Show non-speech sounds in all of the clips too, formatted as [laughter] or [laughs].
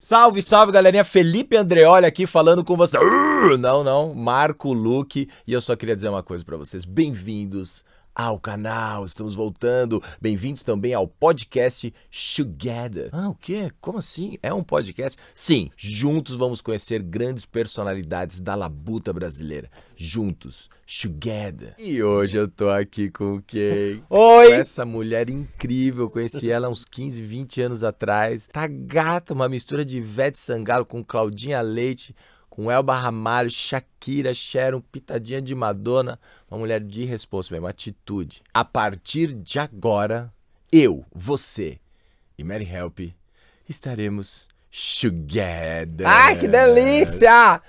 Salve, salve, galerinha. Felipe Andreoli aqui falando com você. Não, não, Marco Luque. E eu só queria dizer uma coisa para vocês. Bem-vindos ao canal. Estamos voltando. Bem-vindos também ao podcast Together. Ah, o quê? Como assim? É um podcast? Sim, juntos vamos conhecer grandes personalidades da labuta brasileira. Juntos, Together. E hoje eu tô aqui com quem? [laughs] Oi! Com essa mulher incrível. Conheci ela uns 15, 20 anos atrás. Tá gata, uma mistura de Ivete Sangalo com Claudinha Leite com Elba Ramalho, Shakira, Sharon, pitadinha de Madonna, uma mulher de responsa mesmo, atitude. A partir de agora, eu, você e Mary Help estaremos together. Ai, que delícia!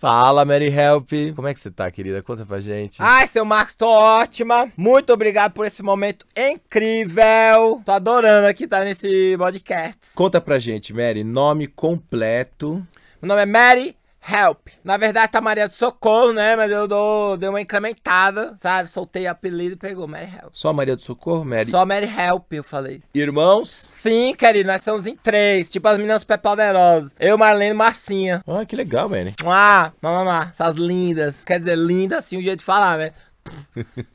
Fala, Mary Help. Como é que você tá, querida? Conta pra gente. Ai, seu Marcos, tô ótima. Muito obrigado por esse momento incrível. Tô adorando aqui estar nesse podcast. Conta pra gente, Mary, nome completo. Meu nome é Mary Help. Na verdade tá Maria do Socorro, né? Mas eu dou, dei uma incrementada, sabe? Soltei apelido e pegou Mary Help. Só Maria do Socorro, Mary? Só Mary Help, eu falei. Irmãos? Sim, querido, nós somos em três. Tipo as meninas super poderosas. Eu, Marlene e Marcinha. Ah, que legal, Mary. Ah, mamãe, essas lindas. Quer dizer, linda assim o jeito de falar, né?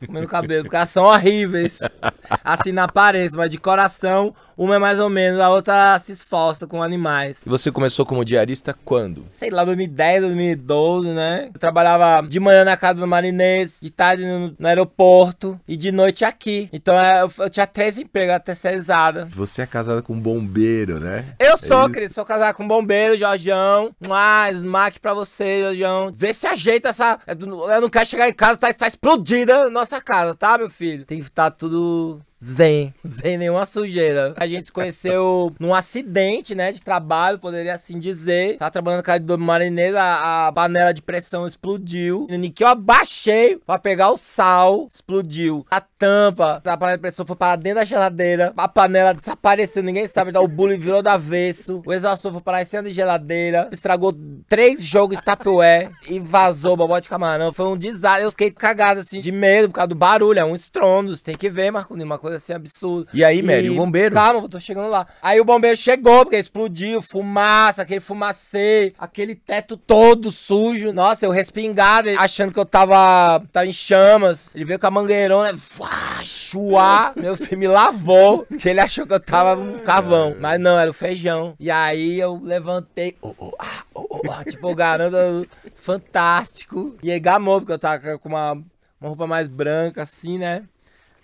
Comendo cabelo, porque elas são horríveis. [laughs] Assim na aparência, mas de coração, uma é mais ou menos, a outra se esforça com animais. E você começou como diarista quando? Sei lá, 2010, 2012, né? Eu trabalhava de manhã na casa do marinês, de tarde no, no aeroporto e de noite aqui. Então é, eu, eu tinha três empregos terceirizadas. Você é casada com um bombeiro, né? Eu sou, é querido, sou casado com um bombeiro, Jorjão. Ah, smack pra você, Jorjão. Vê se ajeita essa. Eu não quero chegar em casa, tá, tá explodida nossa casa, tá, meu filho? Tem que estar tudo zen, sem nenhuma sujeira. A gente se conheceu num acidente, né, de trabalho, poderia assim dizer. Tava trabalhando na casa do marinheiro, a, a panela de pressão explodiu. E que eu abaixei pra pegar o sal, explodiu. A tampa da panela de pressão foi para dentro da geladeira. A panela desapareceu, ninguém sabe. Então o bullying virou do avesso. O exaustor foi parar em cima da geladeira. Estragou três jogos de tapué e vazou bobó de camarão. Foi um desastre. Eu fiquei cagado assim, de medo por causa do barulho. É um estrondo. Você tem que ver, Marco uma coisa assim absurda. E aí, Mary, o bombeiro? Calma, eu tô chegando lá. Aí o bombeiro chegou, porque explodiu, fumaça, aquele fumacê, aquele teto todo sujo. Nossa, eu respingado, achando que eu tava, tava em chamas. Ele veio com a mangueirona, vá, chuá. Meu filho me lavou, que ele achou que eu tava no carvão. Mas não, era o feijão. E aí eu levantei, oh, oh, ah, oh, ah, tipo, o garoto fantástico. E aí gamou, porque eu tava com uma, uma roupa mais branca, assim, né?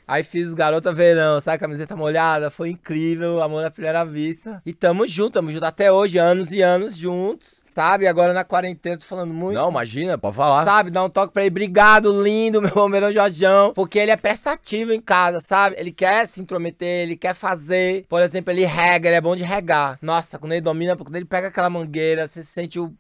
Aí fiz Garota Verão, sabe? Camiseta molhada. Foi incrível, amor à primeira vista. E tamo junto, tamo junto até hoje, anos e anos juntos. Sabe? Agora na quarentena, tô falando muito. Não, imagina, pode falar. Sabe? Dá um toque pra ele. Obrigado, lindo, meu bombeirão Jorjão. Porque ele é prestativo em casa, sabe? Ele quer se intrometer, ele quer fazer. Por exemplo, ele rega, ele é bom de regar. Nossa, quando ele domina, quando ele pega aquela mangueira, você sente o.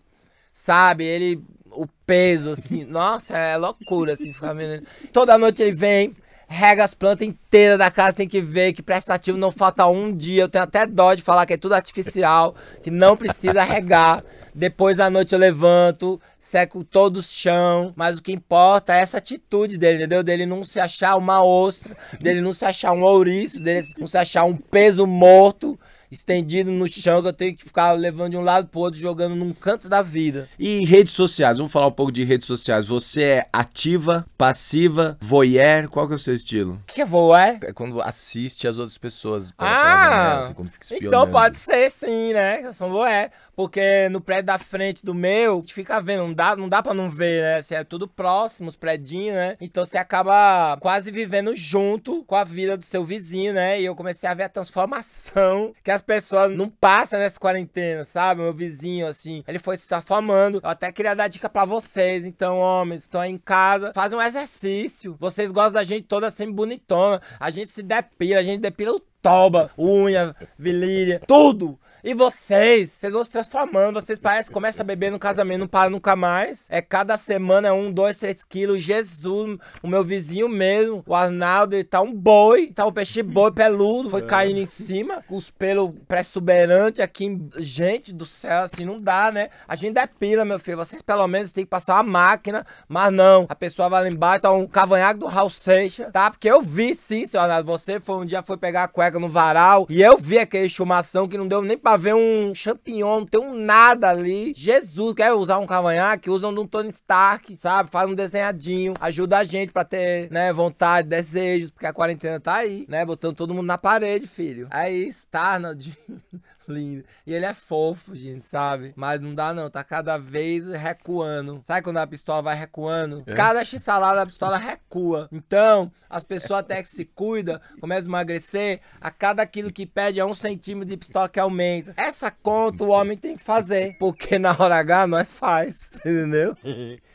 Sabe? Ele. O peso, assim. Nossa, é loucura, assim, ficar vendo. Toda noite ele vem rega as plantas inteiras da casa, tem que ver que prestativo não falta um dia. Eu tenho até dó de falar que é tudo artificial, que não precisa regar. Depois à noite eu levanto, seco todo o chão. Mas o que importa é essa atitude dele, entendeu? Dele não se achar uma ostra, dele não se achar um ouriço, dele não se achar um peso morto estendido no chão que eu tenho que ficar levando de um lado pro outro, jogando num canto da vida. E redes sociais, vamos falar um pouco de redes sociais. Você é ativa, passiva, voyeur, qual que é o seu estilo? O que é voyeur? É quando assiste as outras pessoas. Ah! assim, quando fica então pode ser sim, né? Eu sou voyeur. Porque no prédio da frente do meu, a gente fica vendo, não dá, não dá pra não ver, né? Assim, é tudo próximo, os prédios, né? Então você acaba quase vivendo junto com a vida do seu vizinho, né? E eu comecei a ver a transformação que as as pessoas não passam nessa quarentena, sabe? Meu vizinho, assim, ele foi se transformando. Eu até queria dar dica pra vocês. Então, homens, estão aí em casa, fazem um exercício. Vocês gostam da gente toda sempre bonitona. A gente se depila, a gente depila o toba, unha, virilha, tudo. E vocês, vocês vão se transformando, vocês parecem, começam a beber no casamento, não para nunca mais. É cada semana é um, dois, três quilos. Jesus, o meu vizinho mesmo, o Arnaldo, ele tá um boi, tá um peixe boi [laughs] peludo, foi caindo em cima, com os pelos pré-suberantes aqui. Gente do céu, assim, não dá, né? A gente é pira, meu filho. Vocês pelo menos têm que passar uma máquina, mas não. A pessoa vai lá embaixo, tá um cavanhaque do Raul Seixas, tá? Porque eu vi sim, seu Arnaldo. Você foi um dia foi pegar a cueca no varal e eu vi aquele chumação que não deu nem pra ver um champignon, não tem um nada ali. Jesus, quer usar um cavanhaque? Usam de um Tony Stark, sabe? Faz um desenhadinho, ajuda a gente pra ter, né, vontade, desejos, porque a quarentena tá aí, né? Botando todo mundo na parede, filho. Aí, Starnold. [laughs] lindo. E ele é fofo, gente, sabe? Mas não dá não, tá cada vez recuando. Sabe quando a pistola vai recuando? É. Cada x-salada a pistola recua. Então, as pessoas até que se cuidam, começam a emagrecer, a cada quilo que pede é um centímetro de pistola que aumenta. Essa conta o homem tem que fazer, porque na hora H nós faz, [laughs] entendeu? [laughs]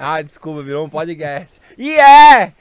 Ah, desculpa, virou um podcast. E é!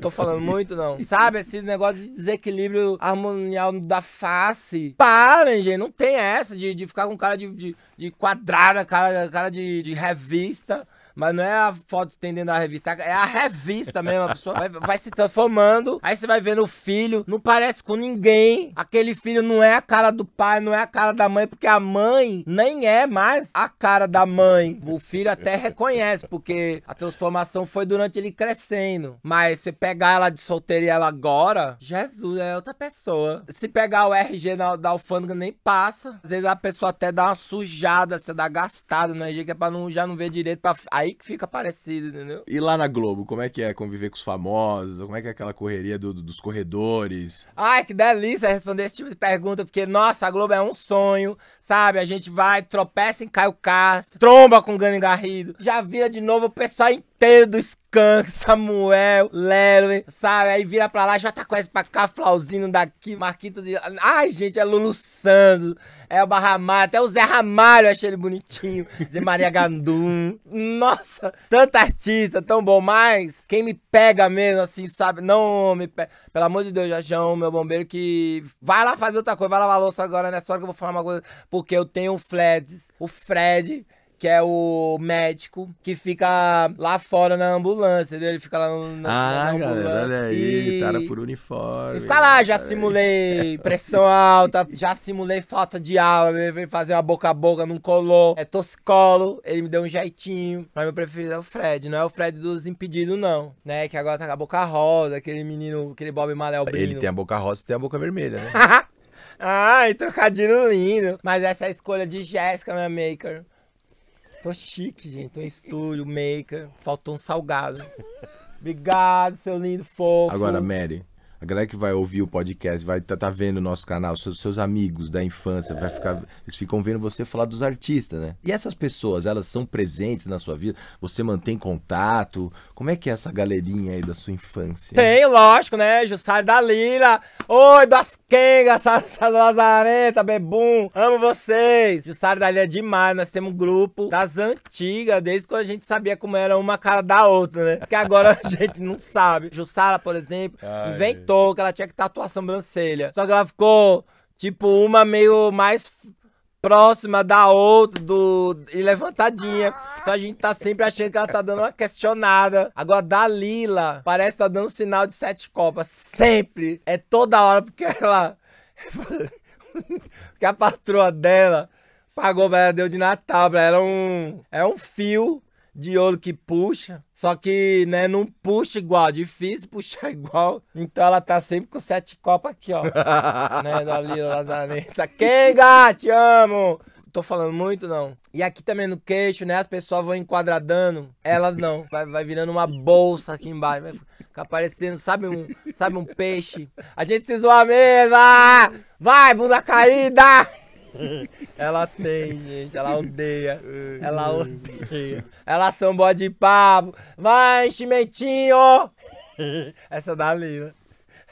Tô falando muito, não. Sabe, esses negócios de desequilíbrio harmonial da face. Parem, gente. Não tem essa de, de ficar com cara de, de, de quadrada, cara, cara de, de revista. Mas não é a foto dentro da revista, é a revista mesmo. A pessoa vai, vai se transformando. Aí você vai vendo o filho, não parece com ninguém. Aquele filho não é a cara do pai, não é a cara da mãe, porque a mãe nem é mais a cara da mãe. O filho até reconhece, porque a transformação foi durante ele crescendo. Mas se pegar ela de solteira ela agora, Jesus, é outra pessoa. Se pegar o RG da, da alfândega, nem passa. Às vezes a pessoa até dá uma sujada, você dá gastada no RG, que é pra não, já não ver direito. Pra, aí que fica parecido, entendeu? E lá na Globo, como é que é conviver com os famosos? Como é que é aquela correria do- do- dos corredores? Ai, que delícia responder esse tipo de pergunta, porque, nossa, a Globo é um sonho, sabe? A gente vai, tropeça em Caio Castro, tromba com Gani Garrido, já vira de novo o pessoal inteiro do Skank, Samuel, Lelo, sabe? Aí vira pra lá, Jota Quest pra cá, Flauzino daqui, Marquito de... Ai, gente, é Lulu Santos, é o Barramalho, até o Zé Ramalho eu achei ele bonitinho, [laughs] Zé Maria Gandum, nossa, tanta artista, tão bom, mas quem me pega mesmo, assim, sabe? Não me pega, pelo amor de Deus, Jajão, meu bombeiro, que vai lá fazer outra coisa, vai lavar louça agora nessa hora que eu vou falar uma coisa, porque eu tenho o Freds, o Fred, que é o médico que fica lá fora na ambulância, entendeu? Ele fica lá no, na, Ah, na galera, olha aí, E- tara por uniforme. e fica lá, já simulei pressão alta, já simulei falta de ar, ele veio fazer uma boca a boca, não colou. É toscolo, ele me deu um jeitinho. Mas meu preferido é o Fred, não é o Fred dos impedidos, não. Né? Que agora tá com a boca rosa, aquele menino, aquele Bob Malel Ele tem a boca rosa e tem a boca vermelha, né? [laughs] Ai, trocadilho lindo. Mas essa é a escolha de Jéssica, minha maker. Tô chique, gente. Tô em estúdio, maker. Faltou um salgado. [laughs] Obrigado, seu lindo fofo. Agora, Mary, a galera que vai ouvir o podcast, vai tá, tá vendo o nosso canal, seus, seus amigos da infância, vai ficar, eles ficam vendo você falar dos artistas, né? E essas pessoas, elas são presentes na sua vida? Você mantém contato? Como é que é essa galerinha aí da sua infância? Tem, lógico, né? Jussara da Lila. Oi, das Kengas, [laughs] Lazareta, Bebum. Amo vocês. Jussara da Lila é demais. Nós temos um grupo das antigas, desde quando a gente sabia como era uma cara da outra, né? Porque agora a [laughs] gente não sabe. Jussara, por exemplo, Ai. inventou que ela tinha que tatuar a sobrancelha. Só que ela ficou, tipo, uma meio mais próxima da outra do e levantadinha. Então a gente tá sempre achando que ela tá dando uma questionada. Agora da Lila, parece que tá dando sinal de sete copas. Sempre. É toda hora porque ela [laughs] porque a patroa dela pagou pra ela, deu de Natal pra ela um é um fio de ouro que puxa, só que, né, não puxa igual, difícil puxar [laughs] igual. Então ela tá sempre com sete copas aqui, ó. [laughs] né, da Lila Lazarenta. Kenga, te amo! Tô falando muito, não. E aqui também no queixo, né? As pessoas vão enquadradando. Ela não. Vai, vai virando uma bolsa aqui embaixo. Vai ficar parecendo, sabe um, sabe um peixe? A gente se zoa mesmo! ah! Vai, bunda caída! [laughs] Ela tem, gente. Ela odeia. Ela odeia. Elas são bode papo. Vai, enchimentinho! [laughs] Essa da Lila.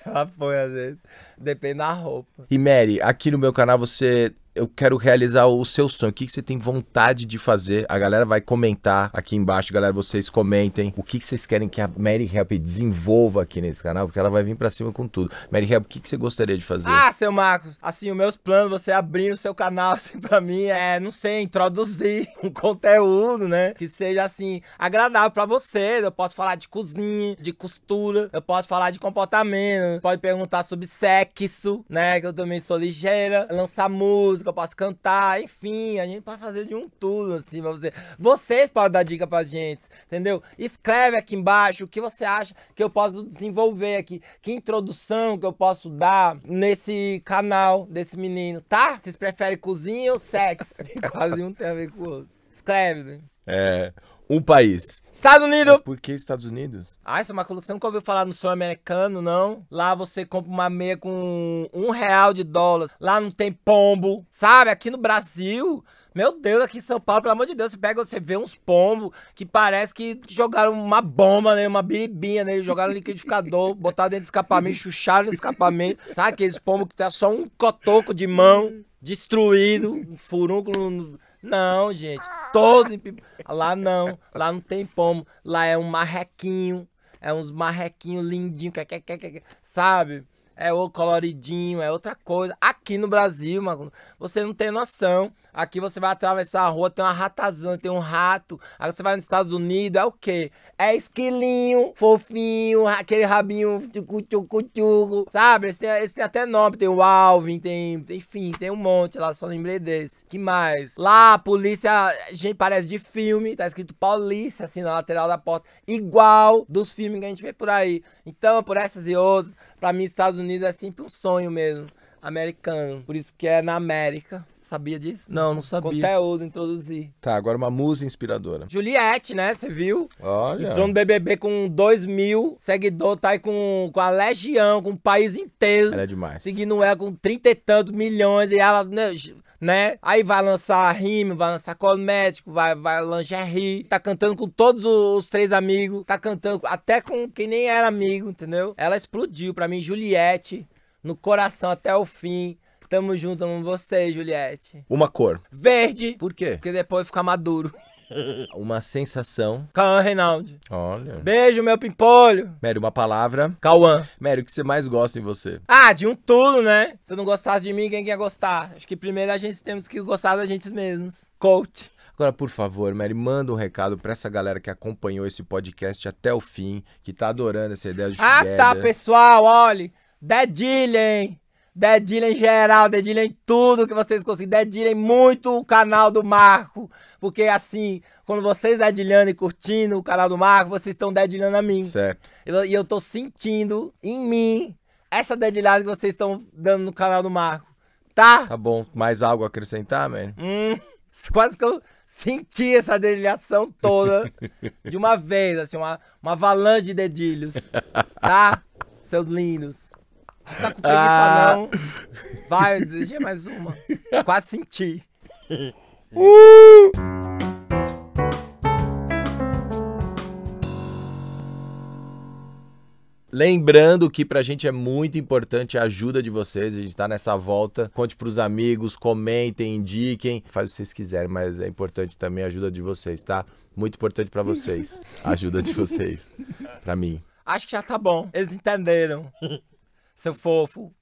Ela põe às vezes. Depende da roupa. E Mary, aqui no meu canal você eu quero realizar o seu sonho. O que, que você tem vontade de fazer? A galera vai comentar aqui embaixo, galera, vocês comentem. O que, que vocês querem que a Mary Help desenvolva aqui nesse canal? Porque ela vai vir pra cima com tudo. Mary Help, o que, que você gostaria de fazer? Ah, seu Marcos, assim, os meus planos, você abrir o seu canal, [laughs] assim, pra mim, é, não sei, introduzir [laughs] um conteúdo, né? Que seja, assim, agradável pra vocês. Eu posso falar de cozinha, de costura, eu posso falar de comportamento, pode perguntar sobre sexo, né? Que eu também sou ligeira, lançar música, eu posso cantar, enfim, a gente pode fazer de um tudo, assim, pra você. Vocês podem dar dica pra gente, entendeu? Escreve aqui embaixo o que você acha que eu posso desenvolver aqui, que introdução que eu posso dar nesse canal desse menino, tá? Vocês preferem cozinha ou sexo? [laughs] Quase um tem a ver com o outro. Escreve. É. Um país. Estados Unidos! Por que Estados Unidos? Ai, seu Marcos, você nunca ouviu falar no sonho americano, não? Lá você compra uma meia com um real de dólar. Lá não tem pombo. Sabe, aqui no Brasil, meu Deus, aqui em São Paulo, pelo amor de Deus, você pega, você vê uns pombos que parece que jogaram uma bomba nele, uma biribinha nele, jogaram no liquidificador, [laughs] botaram dentro do escapamento, chucharam no escapamento. Sabe aqueles pombos que tem só um cotoco de mão, destruído, um furúnculo... Não, gente, todo... em- Lá não, lá não tem pombo, lá é um marrequinho, é uns marrequinhos lindinhos, sabe? É o coloridinho, é outra coisa. Aqui no Brasil, mano, você não tem noção. Aqui você vai atravessar a rua, tem uma ratazana, tem um rato. Aí você vai nos Estados Unidos, é o quê? É esquilinho, fofinho, aquele rabinho tchucu, tchucu, tchucu, sabe? Esse tem, esse tem até nome, tem o Alvin, tem, enfim, tem um monte lá, só lembrei desse. Que mais? Lá, a polícia, gente, parece de filme, tá escrito polícia, assim, na lateral da porta, igual dos filmes que a gente vê por aí. Então, por essas e outras, pra mim, Estados Unidos é sempre um sonho mesmo, americano. Por isso que é na América. Sabia disso? Não, não sabia. Conteúdo, introduzir. Tá, agora uma musa inspiradora. Juliette, né? Você viu? Olha. Entrou no BBB com 2 mil seguidores, tá aí com, com a legião, com o país inteiro. Ela é demais. Seguindo ela com trinta e tantos milhões. E ela, né, né? Aí vai lançar rímel, vai lançar cosmético, vai, vai lingerie. Tá cantando com todos os, três amigos. Tá cantando até com quem nem era amigo, entendeu? Ela explodiu. Pra mim, Juliette, no coração até o fim. Tamo junto, amo você, Juliette. Uma cor. Verde, Por quê? porque depois fica maduro. [laughs] [laughs] Uma sensação. Cauã Reinaldi. Olha. Beijo, meu pimpolho. Mary, uma palavra. Cauã. Mary, o que você mais gosta em você? Ah, de um tudo, né? Se eu não gostasse de mim, quem quer gostar? Acho que primeiro a gente temos que gostar da gente mesmos. Coach. Agora, por favor, Mary, manda um recado pra essa galera que acompanhou esse podcast até o fim, que tá adorando essa ideia de Ah, tá, pessoal, olhe. Dedilhem. Dedilhem geral, dedilhem tudo que vocês conseguem. Dedilhem muito o canal do Marco. Porque assim, quando vocês dedilhando e curtindo o canal do Marco, vocês estão dedilhando a mim. Certo. E eu, e eu tô sentindo em mim essa dedilhada que vocês estão dando no canal do Marco. Tá? Tá bom. Mais algo a acrescentar, Mary? Hum, [laughs] quase que eu senti essa dedilhação toda [laughs] de uma vez, assim, uma, uma avalanche de dedilhos. Tá? [laughs] Seus lindos. Tá com preguiça, Ah. não. Vai, deixa mais uma. Quase senti. Lembrando que pra gente é muito importante a ajuda de vocês. A gente tá nessa volta. Conte pros amigos, comentem, indiquem. Faz o que vocês quiserem, mas é importante também a ajuda de vocês, tá? Muito importante pra vocês. A ajuda de vocês. Pra mim. Acho que já tá bom. Eles entenderam. Seu fofo.